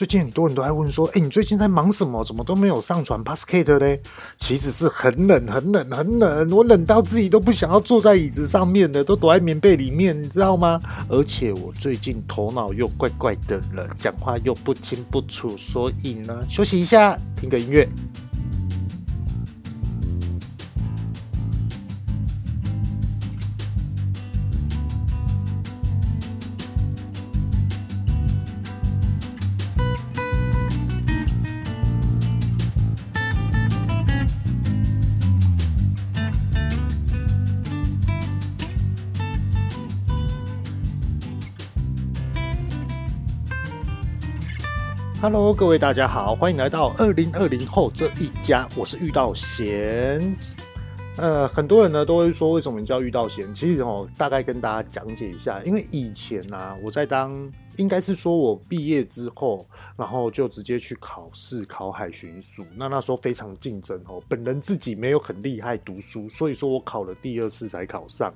最近很多人都在问说，哎、你最近在忙什么？怎么都没有上传 p a s c a t e 嘞？其实是很冷，很冷，很冷，我冷到自己都不想要坐在椅子上面的，都躲在棉被里面，你知道吗？而且我最近头脑又怪怪的了，讲话又不清不楚，所以呢，休息一下，听个音乐。Hello，各位大家好，欢迎来到二零二零后这一家，我是遇到贤。呃，很多人呢都会说，为什么叫遇到贤？其实哦，大概跟大家讲解一下，因为以前呢、啊，我在当，应该是说我毕业之后，然后就直接去考试考海巡署。那那时候非常竞争哦，本人自己没有很厉害读书，所以说我考了第二次才考上，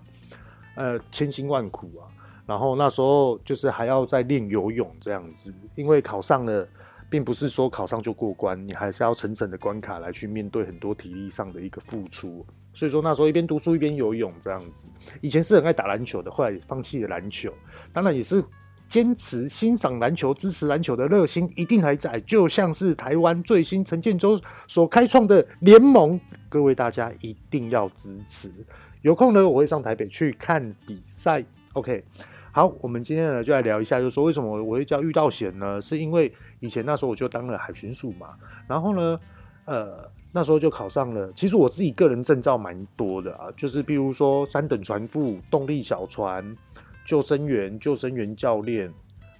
呃，千辛万苦啊。然后那时候就是还要再练游泳这样子，因为考上了，并不是说考上就过关，你还是要层层的关卡来去面对很多体力上的一个付出。所以说那时候一边读书一边游泳这样子。以前是很爱打篮球的，后来也放弃了篮球，当然也是坚持欣赏篮球、支持篮球的热心一定还在，就像是台湾最新陈建州所开创的联盟，各位大家一定要支持。有空呢，我会上台北去看比赛。OK。好，我们今天呢就来聊一下，就是说为什么我会叫遇到险呢？是因为以前那时候我就当了海巡署嘛，然后呢，呃，那时候就考上了。其实我自己个人证照蛮多的啊，就是比如说三等船副、动力小船、救生员、救生员教练。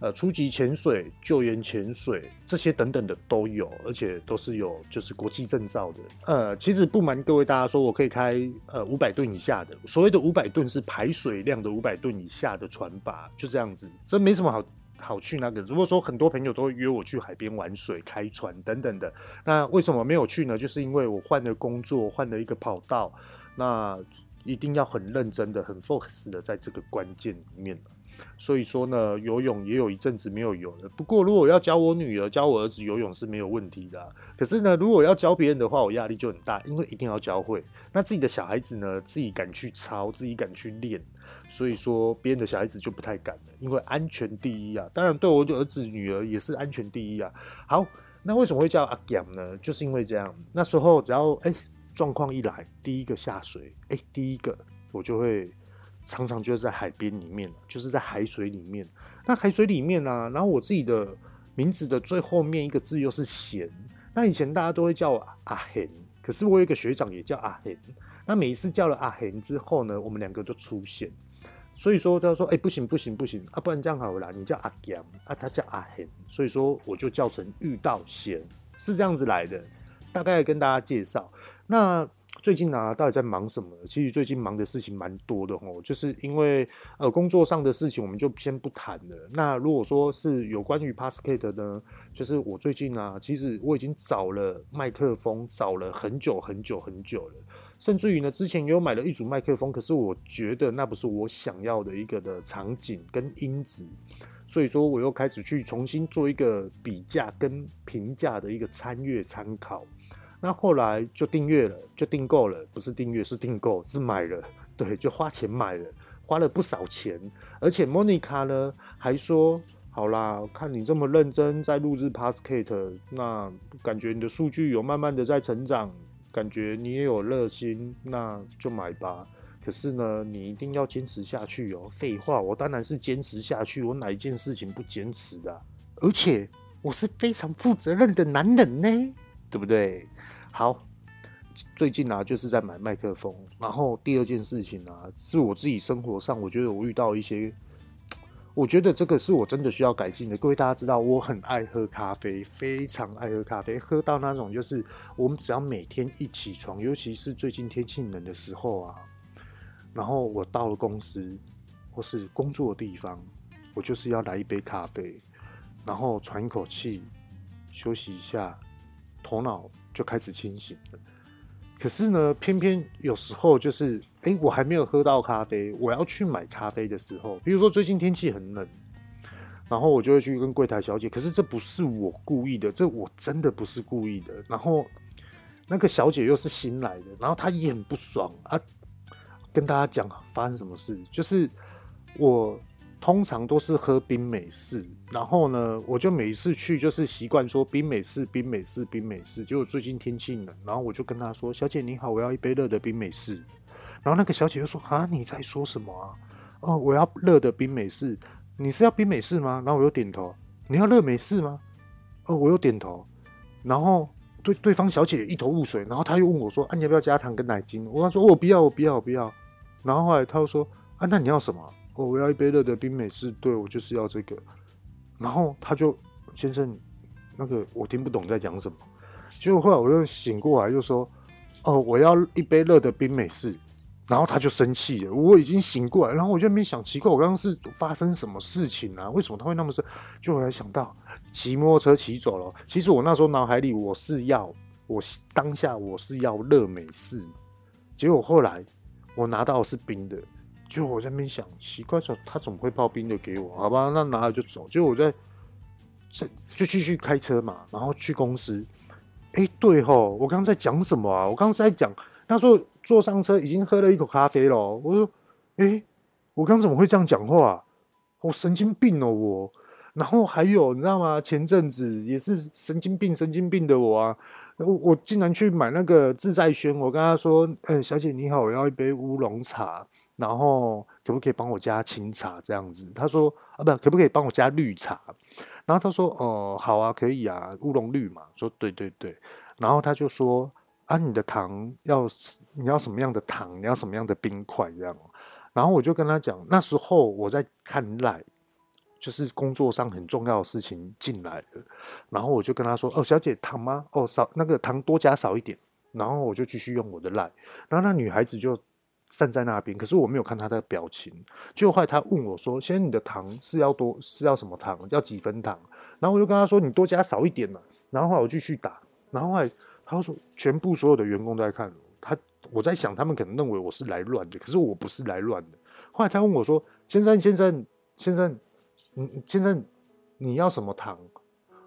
呃，初级潜水、救援潜水这些等等的都有，而且都是有就是国际证照的。呃，其实不瞒各位大家说，我可以开呃五百吨以下的，所谓的五百吨是排水量的五百吨以下的船吧，就这样子，这没什么好好去那个。如果说很多朋友都会约我去海边玩水、开船等等的，那为什么没有去呢？就是因为我换了工作，换了一个跑道，那一定要很认真的、很 focus 的在这个关键里面。所以说呢，游泳也有一阵子没有游了。不过，如果要教我女儿、教我儿子游泳是没有问题的。可是呢，如果要教别人的话，我压力就很大，因为一定要教会。那自己的小孩子呢，自己敢去操，自己敢去练。所以说，别人的小孩子就不太敢了，因为安全第一啊。当然，对我的儿子、女儿也是安全第一啊。好，那为什么会叫阿咸呢？就是因为这样。那时候只要哎状况一来，第一个下水，哎，第一个我就会。常常就是在海边里面，就是在海水里面。那海水里面呢、啊，然后我自己的名字的最后面一个字又是咸。那以前大家都会叫我阿贤，可是我有一个学长也叫阿贤。那每一次叫了阿贤之后呢，我们两个就出现。所以说他说：“哎、不行不行不行啊，不然这样好了，你叫阿咸啊，他叫阿贤。”所以说我就叫成遇到贤，是这样子来的。大概跟大家介绍那。最近呢、啊，到底在忙什么？其实最近忙的事情蛮多的哦，就是因为呃工作上的事情，我们就先不谈了。那如果说是有关于 Podcast 呢，就是我最近啊，其实我已经找了麦克风，找了很久很久很久了，甚至于呢，之前也有买了一组麦克风，可是我觉得那不是我想要的一个的场景跟音质，所以说我又开始去重新做一个比价跟评价的一个参阅参考。那后来就订阅了，就订购了，不是订阅是订购，是买了，对，就花钱买了，花了不少钱。而且 Monica 呢还说，好啦，看你这么认真在录制 Podcast，那感觉你的数据有慢慢的在成长，感觉你也有热心，那就买吧。可是呢，你一定要坚持下去哦。废话，我当然是坚持下去，我哪一件事情不坚持的？而且我是非常负责任的男人呢，对不对？好，最近、啊、就是在买麦克风，然后第二件事情、啊、是我自己生活上，我觉得我遇到一些，我觉得这个是我真的需要改进的。各位大家知道，我很爱喝咖啡，非常爱喝咖啡，喝到那种就是我们只要每天一起床，尤其是最近天气冷的时候啊，然后我到了公司或是工作的地方，我就是要来一杯咖啡，然后喘一口气，休息一下，头脑。就开始清醒了，可是呢，偏偏有时候就是，哎、我还没有喝到咖啡，我要去买咖啡的时候，比如说最近天气很冷，然后我就会去跟柜台小姐，可是这不是我故意的，这我真的不是故意的。然后那个小姐又是新来的，然后她也很不爽啊。跟大家讲发生什么事，就是我通常都是喝冰美式，然后呢，我就每次去就是习惯说冰美式、冰美式、冰美式。结果最近天气冷，然后我就跟她说：“小姐你好，我要一杯热的冰美式。”然后那个小姐就说：“啊，你在说什么啊？哦，我要热的冰美式。你是要冰美式吗？”然后我又点头。“你要热美式吗？”哦，我又点头。然后。对，对方小姐一头雾水，然后他又问我说：“啊，你要不要加糖跟奶精？”我跟他说：“我不要，我不要，我不要。”然后后来他又说：“啊，那你要什么？”“哦，我要一杯热的冰美式。”“对，我就是要这个。”然后他就先生，那个我听不懂在讲什么。结果后来我又醒过来，就说：“哦，我要一杯热的冰美式。”然后他就生气了。我已经醒过来，然后我就没想奇怪，我刚刚是发生什么事情啊？为什么他会那么生？就后来想到骑摩托车骑走了。其实我那时候脑海里我是要，我当下我是要热美式，结果后来我拿到是冰的。就我在那边想，奇怪，说他怎么会泡冰的给我？好吧，那拿了就走。就我在就继续开车嘛，然后去公司。哎，对吼，我刚刚在讲什么啊？我刚刚在讲。他说坐上车已经喝了一口咖啡了。我说：“诶，我刚怎么会这样讲话？我神经病哦，我。然后还有你知道吗？前阵子也是神经病神经病的我啊，我我竟然去买那个自在轩。我跟他说：‘诶，小姐你好，我要一杯乌龙茶，然后可不可以帮我加清茶这样子？’他说：‘啊，不，可不可以帮我加绿茶？’然后他说：‘哦，好啊，可以啊，乌龙绿嘛。’说对对对，然后他就说。”啊，你的糖要你要什么样的糖？你要什么样的冰块？这样，然后我就跟他讲，那时候我在看赖，就是工作上很重要的事情进来了，然后我就跟他说：“哦，小姐，糖吗？哦，少那个糖多加少一点。”然后我就继续用我的赖，然后那女孩子就站在那边，可是我没有看他的表情。就后来他问我说：“先生，你的糖是要多是要什么糖？要几分糖？”然后我就跟他说：“你多加少一点嘛。”然后后来我继续打，然后后来。他说：“全部所有的员工都在看他，我在想，他们可能认为我是来乱的，可是我不是来乱的。后来他问我说：‘先生，先生，先生，你先生，你要什么糖？’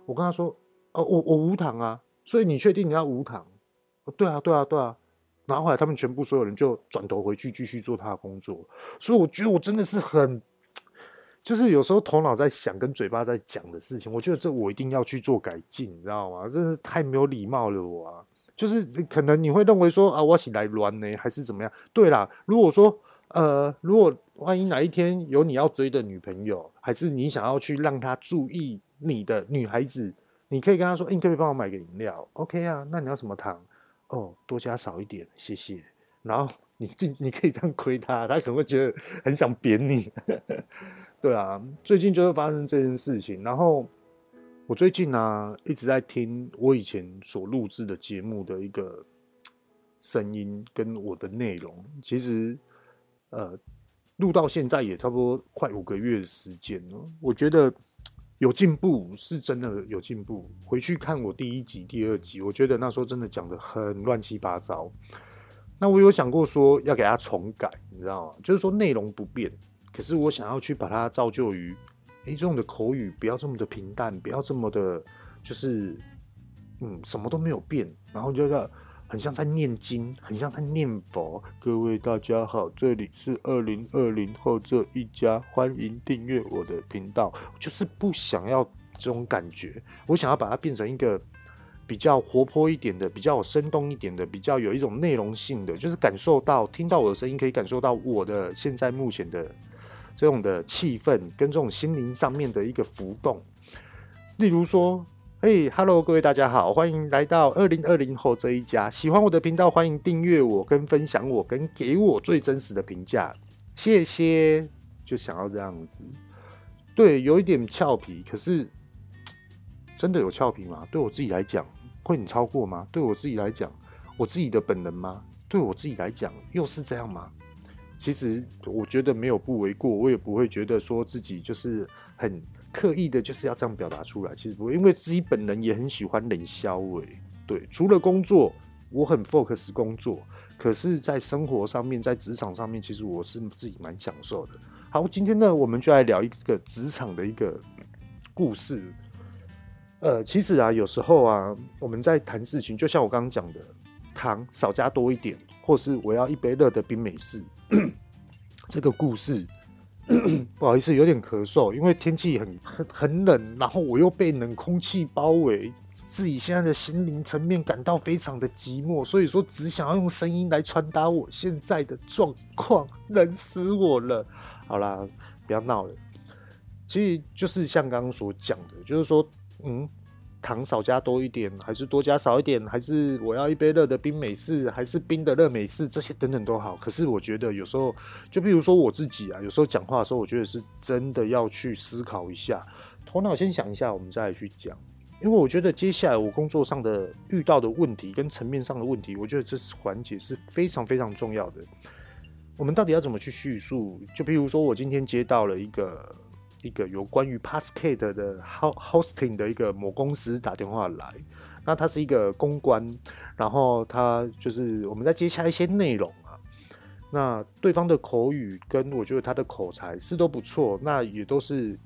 我跟他说：‘哦，我我无糖啊。’所以你确定你要无糖？对啊，对啊，对啊。然后后来他们全部所有人就转头回去继续做他的工作。所以我觉得我真的是很。”就是有时候头脑在想跟嘴巴在讲的事情，我觉得这我一定要去做改进，你知道吗？真是太没有礼貌了，我啊，就是可能你会认为说啊，我起来乱呢，还是怎么样？对啦，如果说呃，如果万一哪一天有你要追的女朋友，还是你想要去让她注意你的女孩子，你可以跟她说，欸，你可以帮我买个饮料，OK 啊？那你要什么糖？哦，多加少一点，谢谢。然后你这你可以这样亏他，他可能会觉得很想扁你。对啊，最近就会发生这件事情。然后我最近呢、啊、一直在听我以前所录制的节目的一个声音跟我的内容。其实呃，录到现在也差不多快五个月的时间了。我觉得有进步，是真的有进步。回去看我第一集、第二集，我觉得那时候真的讲得很乱七八糟。那我有想过说要给他重改，你知道吗？就是说内容不变。可是我想要去把它造就于，哎，这种的口语不要这么的平淡，不要这么的，就是，嗯，什么都没有变，然后就要很像在念经，很像在念佛。各位大家好，这里是二零二零后这一家，欢迎订阅我的频道。就是不想要这种感觉，我想要把它变成一个比较活泼一点的，比较生动一点的，比较有一种内容性的，就是感受到听到我的声音，可以感受到我的现在目前的。这种的气氛跟这种心灵上面的一个浮动，例如说，嘿，Hello，各位大家好，欢迎来到二零二零后这一家。喜欢我的频道，欢迎订阅我跟分享我跟给我最真实的评价，谢谢。就想要这样子，对，有一点俏皮，可是真的有俏皮吗？对我自己来讲，会很超过吗？对我自己来讲，我自己的本能吗？对我自己来讲，又是这样吗？其实我觉得没有不为过，我也不会觉得说自己就是很刻意的，就是要这样表达出来。其实不会，因为自己本人也很喜欢冷笑话。对，除了工作，我很 focus 工作，可是，在生活上面，在职场上面，其实我是自己蛮享受的。好，今天呢，我们就来聊一个职场的一个故事。呃，其实啊，有时候啊，我们在谈事情，就像我刚刚讲的，糖少加多一点，或是我要一杯热的冰美式。这个故事，不好意思，有点咳嗽，因为天气很很很冷，然后我又被冷空气包围，自己现在的心灵层面感到非常的寂寞，所以说只想要用声音来传达我现在的状况，冷死我了。好啦，不要闹了，其实就是像刚刚所讲的，就是说。嗯，糖少加多一点，还是多加少一点，还是我要一杯热的冰美式，还是冰的热美式，这些等等都好。可是我觉得有时候，就比如说我自己啊，有时候讲话的时候，我觉得是真的要去思考一下，头脑先想一下，我们再去讲。因为我觉得接下来我工作上的遇到的问题跟层面上的问题，我觉得这是环节是非常非常重要的。我们到底要怎么去叙述？就比如说我今天接到了一个。一个有关于 Passkey 的 hosting 的一个某公司打电话来，那他是一个公关，然后他就是我们在接下一些内容啊，那对方的口语跟我觉得他的口才是都不错，那也都是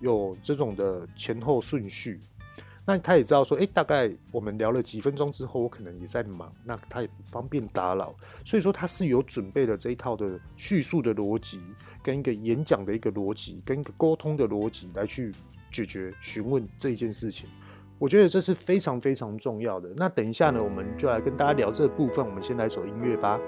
有这种的前后顺序。那他也知道说，哎，大概我们聊了几分钟之后，我可能也在忙，那他也不方便打扰，所以说他是有准备了这一套的叙述的逻辑，跟一个演讲的一个逻辑，跟一个沟通的逻辑来去解决询问这一件事情。我觉得这是非常非常重要的。那等一下呢，我们就来跟大家聊这部分。我们先来首音乐吧。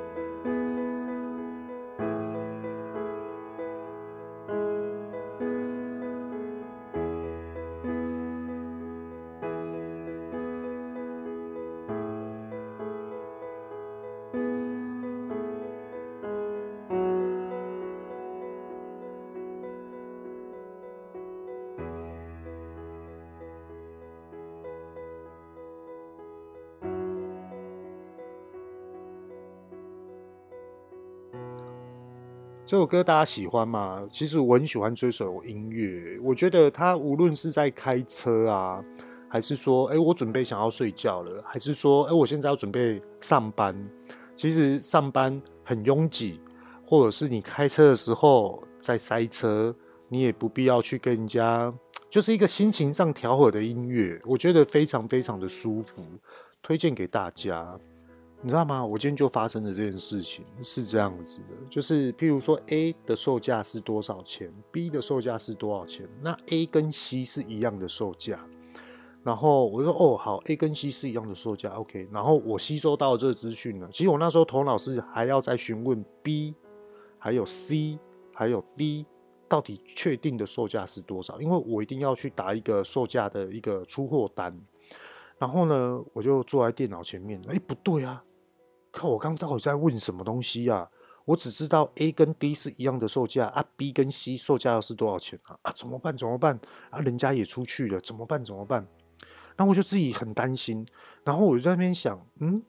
这首歌大家喜欢吗？其实我很喜欢这首音乐。我觉得它无论是在开车啊，还是说，哎，我准备想要睡觉了，还是说，哎，我现在要准备上班。其实上班很拥挤，或者是你开车的时候在塞车，你也不必要去跟人家，就是一个心情上调和的音乐。我觉得非常非常的舒服，推荐给大家。你知道吗？我今天就发生了这件事情，是这样子的，就是譬如说 A 的售价是多少钱，B 的售价是多少钱，那 A 跟 C 是一样的售价，然后我就说哦好，A 跟 C 是一样的售价，OK，然后我吸收到这个资讯呢，其实我那时候头脑是还要再询问 B，还有 C，还有 D，到底确定的售价是多少，因为我一定要去打一个售价的一个出货单，然后呢，我就坐在电脑前面，哎，不对啊。看我刚到底在问什么东西啊？我只知道 A 跟 D 是一样的售价啊，B 跟 C 售价要是多少钱啊？啊，怎么办？怎么办？啊，人家也出去了，怎么办？怎么办？然后我就自己很担心，然后我就在那边想，嗯，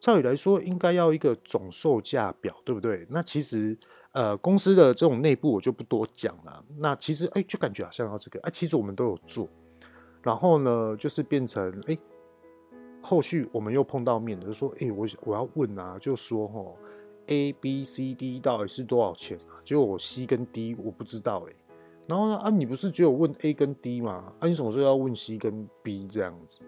照理来说应该要一个总售价表，对不对？那其实呃，公司的这种内部我就不多讲了。那其实哎，就感觉好像要这个，哎，其实我们都有做。然后呢，就是变成哎。后续我们又碰到面了，就说：“哎、欸，我我要问啊，就说哦，A、B、C、D 到底是多少钱啊？结果我 C 跟 D 我不知道哎、然后呢，啊，你不是只有问 A 跟 D 吗？啊，你什么时候要问 C 跟 B 这样子？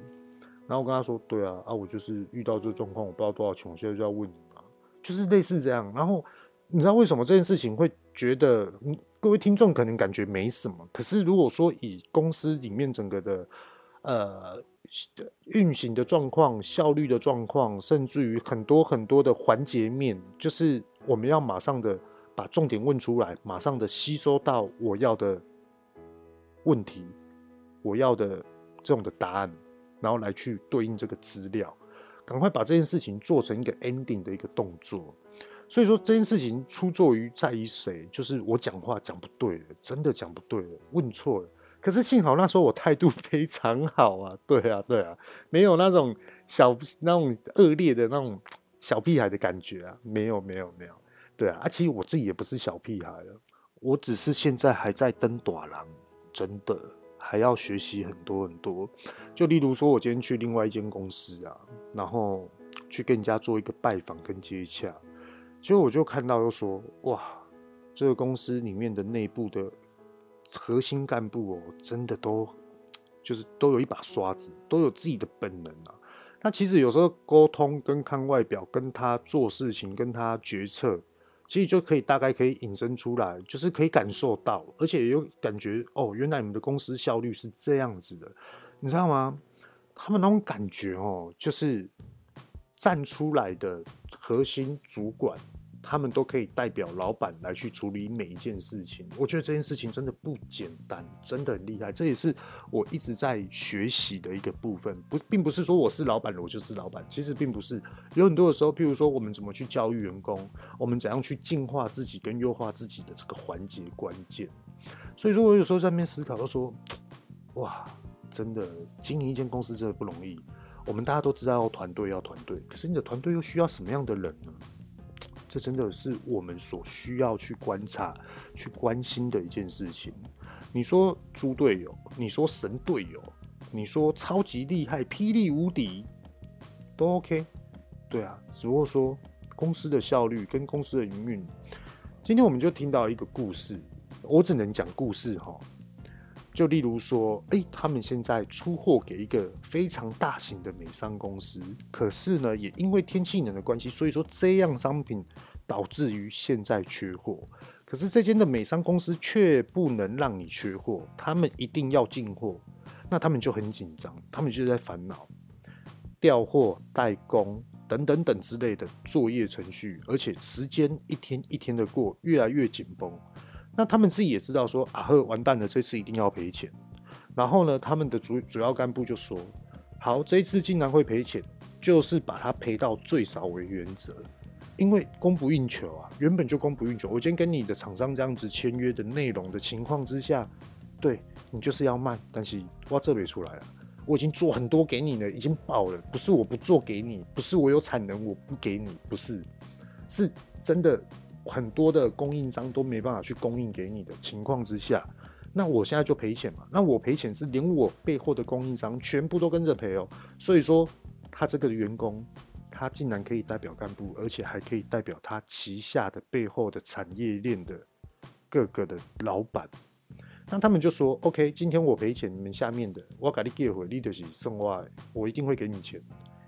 然后我跟他说：对啊，啊，我就是遇到这个状况，我不知道多少钱，我现在就要问你嘛，就是类似这样。然后你知道为什么这件事情会觉得，各位听众可能感觉没什么，可是如果说以公司里面整个的，呃。运行的状况、效率的状况，甚至于很多很多的环节面，就是我们要马上的把重点问出来，马上的吸收到我要的问题，我要的这种的答案，然后来去对应这个资料，赶快把这件事情做成一个 ending 的一个动作。所以说这件事情出作于在于谁？就是我讲话讲不对了，真的讲不对了，问错了。可是幸好那时候我态度非常好啊，对啊，对啊，没有那种小那种恶劣的那种小屁孩的感觉啊，没有没有没有，对啊，啊其实我自己也不是小屁孩了，我只是现在还在登短廊，真的还要学习很多很多。就例如说，我今天去另外一间公司啊，然后去跟人家做一个拜访跟接洽，结果我就看到又说，哇，这个公司里面的内部的。核心干部哦，真的都就是都有一把刷子，都有自己的本能啊。那其实有时候沟通跟看外表，跟他做事情，跟他决策，其实就可以大概可以引申出来，就是可以感受到，而且有感觉哦，原来你们的公司效率是这样子的，你知道吗？他们那种感觉哦，就是站出来的核心主管。他们都可以代表老板来去处理每一件事情，我觉得这件事情真的不简单，真的很厉害。这也是我一直在学习的一个部分，不，并不是说我是老板，我就是老板。其实并不是，有很多的时候，譬如说我们怎么去教育员工，我们怎样去进化自己跟优化自己的这个环节关键。所以说我有时候在那边思考，都说，哇，真的经营一间公司真的不容易。我们大家都知道要团队要团队，可是你的团队又需要什么样的人呢？这真的是我们所需要去观察、去关心的一件事情。你说猪队友，你说神队友，你说超级厉害、霹雳无敌，都 OK。对啊，只不过说公司的效率跟公司的营运。今天我们就听到一个故事，我只能讲故事哈。就例如说，哎，他们现在出货给一个非常大型的美商公司，可是呢，也因为天气冷的关系，所以说这样商品导致于现在缺货。可是这间的美商公司却不能让你缺货，他们一定要进货，那他们就很紧张，他们就在烦恼调货、代工等等等之类的作业程序，而且时间一天一天的过，越来越紧绷。那他们自己也知道说啊呵，完蛋了，这次一定要赔钱。然后呢，他们的主主要干部就说：好，这一次竟然会赔钱，就是把它赔到最少为原则，因为供不应求啊，原本就供不应求。我今天跟你的厂商这样子签约的内容的情况之下，对你就是要慢，但是我这边出来了，我已经做很多给你了，已经爆了，不是我不做给你，不是我有产能我不给你，不是，是真的。很多的供应商都没办法去供应给你的情况之下，那我现在就赔钱嘛？那我赔钱是连我背后的供应商全部都跟着赔哦。所以说，他这个员工，他竟然可以代表干部，而且还可以代表他旗下的背后的产业链的各个的老板。那他们就说：“OK，今天我赔钱，你们下面的我给你给回，你就是送我，我一定会给你钱。”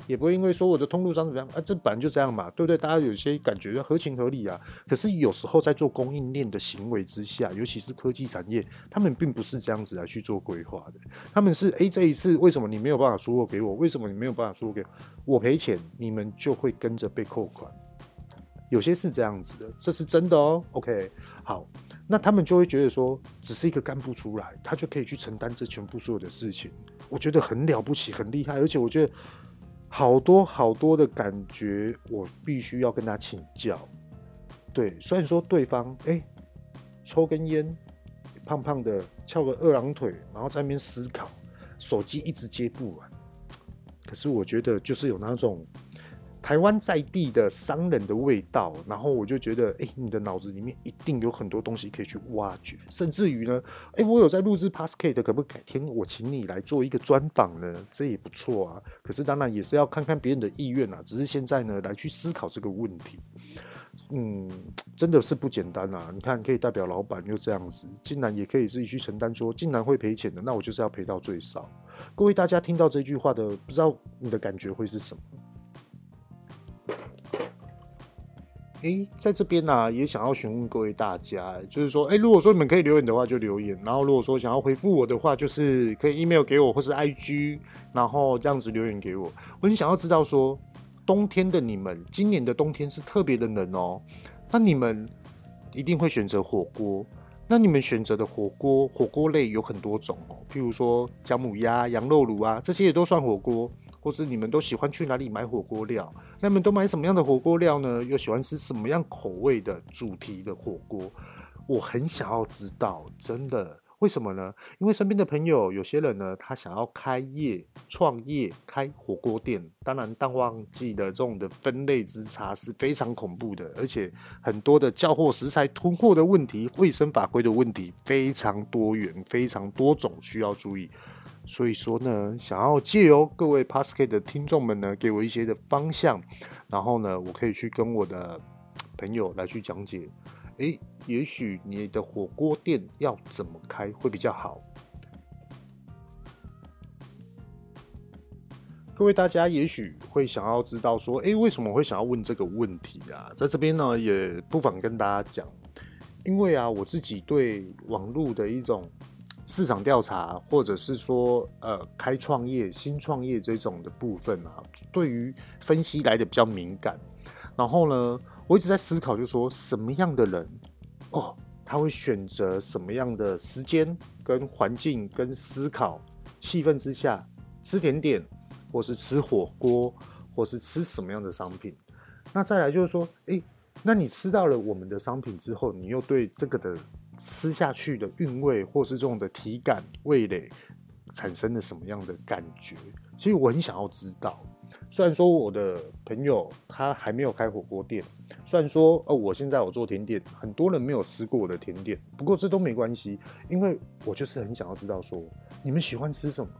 也不会因为说我的通路商怎么样啊，这本来就这样嘛，对不对？大家有些感觉合情合理啊。可是有时候在做供应链的行为之下，尤其是科技产业，他们并不是这样子来去做规划的。他们是诶，这一次为什么你没有办法出货给我？为什么你没有办法出货给我？我赔钱，你们就会跟着被扣款。有些是这样子的，这是真的哦。OK，好，那他们就会觉得说，只是一个干部出来，他就可以去承担这全部所有的事情。我觉得很了不起，很厉害，而且我觉得。好多好多的感觉，我必须要跟他请教。对，虽然说对方哎、抽根烟，胖胖的，翘个二郎腿，然后在那边思考，手机一直接不完。可是我觉得就是有那种。台湾在地的商人的味道，然后我就觉得，哎、你的脑子里面一定有很多东西可以去挖掘，甚至于呢，哎、我有在录制 Podcast，可不可以改天我请你来做一个专访呢？这也不错啊。可是当然也是要看看别人的意愿啊。只是现在呢，来去思考这个问题，嗯，真的是不简单啊。你看，可以代表老板又这样子，竟然也可以自己去承担，说竟然会赔钱的，那我就是要赔到最少。各位大家听到这句话的，不知道你的感觉会是什么？哎、欸，在这边呢、也想要询问各位大家，就是说，哎、欸，如果说你们可以留言的话，就留言；然后如果说想要回复我的话，就是可以 email 给我，或是 IG，然后这样子留言给我。我很想要知道说，冬天的你们，今年的冬天是特别的冷哦，那你们一定会选择火锅。那你们选择的火锅，火锅类有很多种哦，譬如说姜母鸭、羊肉炉啊，这些也都算火锅。或是你们都喜欢去哪里买火锅料？那你们都买什么样的火锅料呢？又喜欢吃什么样口味的主题的火锅？我很想要知道，真的，为什么呢？因为身边的朋友有些人呢，他想要开业、创业、开火锅店。当然，淡旺季的这种的分类之差是非常恐怖的，而且很多的叫货食材囤货的问题、卫生法规的问题非常多元、非常多种，需要注意。所以说呢，想要借由各位 p a s c a 的听众们呢，给我一些的方向，然后呢，我可以去跟我的朋友来去讲解。诶，也许你的火锅店要怎么开会比较好？各位大家也许会想要知道说，诶，为什么会想要问这个问题啊？在这边呢，也不妨跟大家讲，因为啊，我自己对网络的一种市场调查，或者是说呃开创业、新创业这种的部分啊，对于分析来的比较敏感。然后呢，我一直在思考，就是说什么样的人哦，他会选择什么样的时间、跟环境、跟思考气氛之下吃甜点。或是吃火锅，或是吃什么样的商品？那再来就是说，诶，那你吃到了我们的商品之后，你又对这个的吃下去的韵味，或是这种的体感、味蕾，产生了什么样的感觉？其实我很想要知道。虽然说我的朋友他还没有开火锅店，虽然说哦，我现在我做甜点，很多人没有吃过我的甜点，不过这都没关系，因为我就是很想要知道说，你们喜欢吃什么？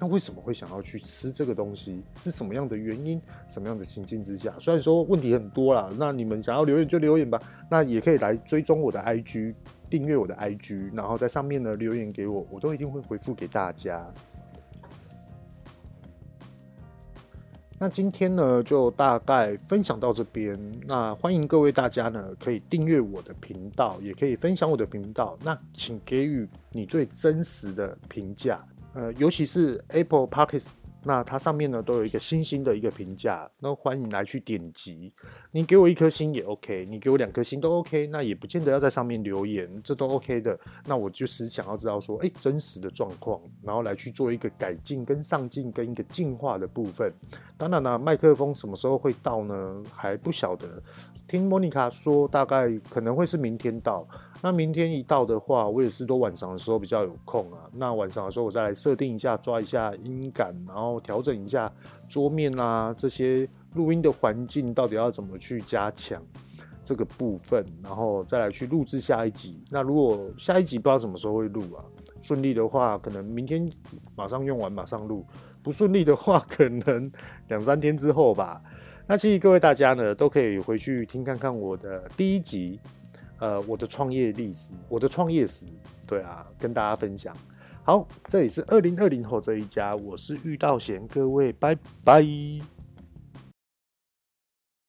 那为什么会想要去吃这个东西？是什么样的原因？什么样的情境之下？虽然说问题很多啦，那你们想要留言就留言吧。那也可以来追踪我的 IG，订阅我的 IG，然后在上面呢留言给我，我都一定会回复给大家。那今天呢就大概分享到这边。那欢迎各位大家呢可以订阅我的频道，也可以分享我的频道。那请给予你最真实的评价。呃，尤其是 Apple Podcast，那它上面呢都有一个星星的一个评价，那欢迎来去点击。你给我一颗星也 OK，你给我两颗星都 OK，那也不见得要在上面留言，这都 OK 的。那我就是想要知道说，哎，真实的状况，然后来去做一个改进、跟上进、跟一个进化的部分。当然了，麦克风什么时候会到呢？还不晓得。听莫妮卡说，大概可能会是明天到。那明天一到的话，我也是都晚上的时候比较有空啊。那晚上的时候，我再来设定一下，抓一下音感，然后调整一下桌面啊，这些录音的环境到底要怎么去加强这个部分，然后再来去录制下一集。那如果下一集不知道什么时候会录啊，顺利的话，可能明天马上用完马上录；不顺利的话，可能两三天之后吧。那其实各位大家呢，都可以回去听看看我的第一集，呃，我的创业历史，我的创业史，对啊，跟大家分享。好，这里是二零二零后这一家，我是玉道贤，各位拜拜。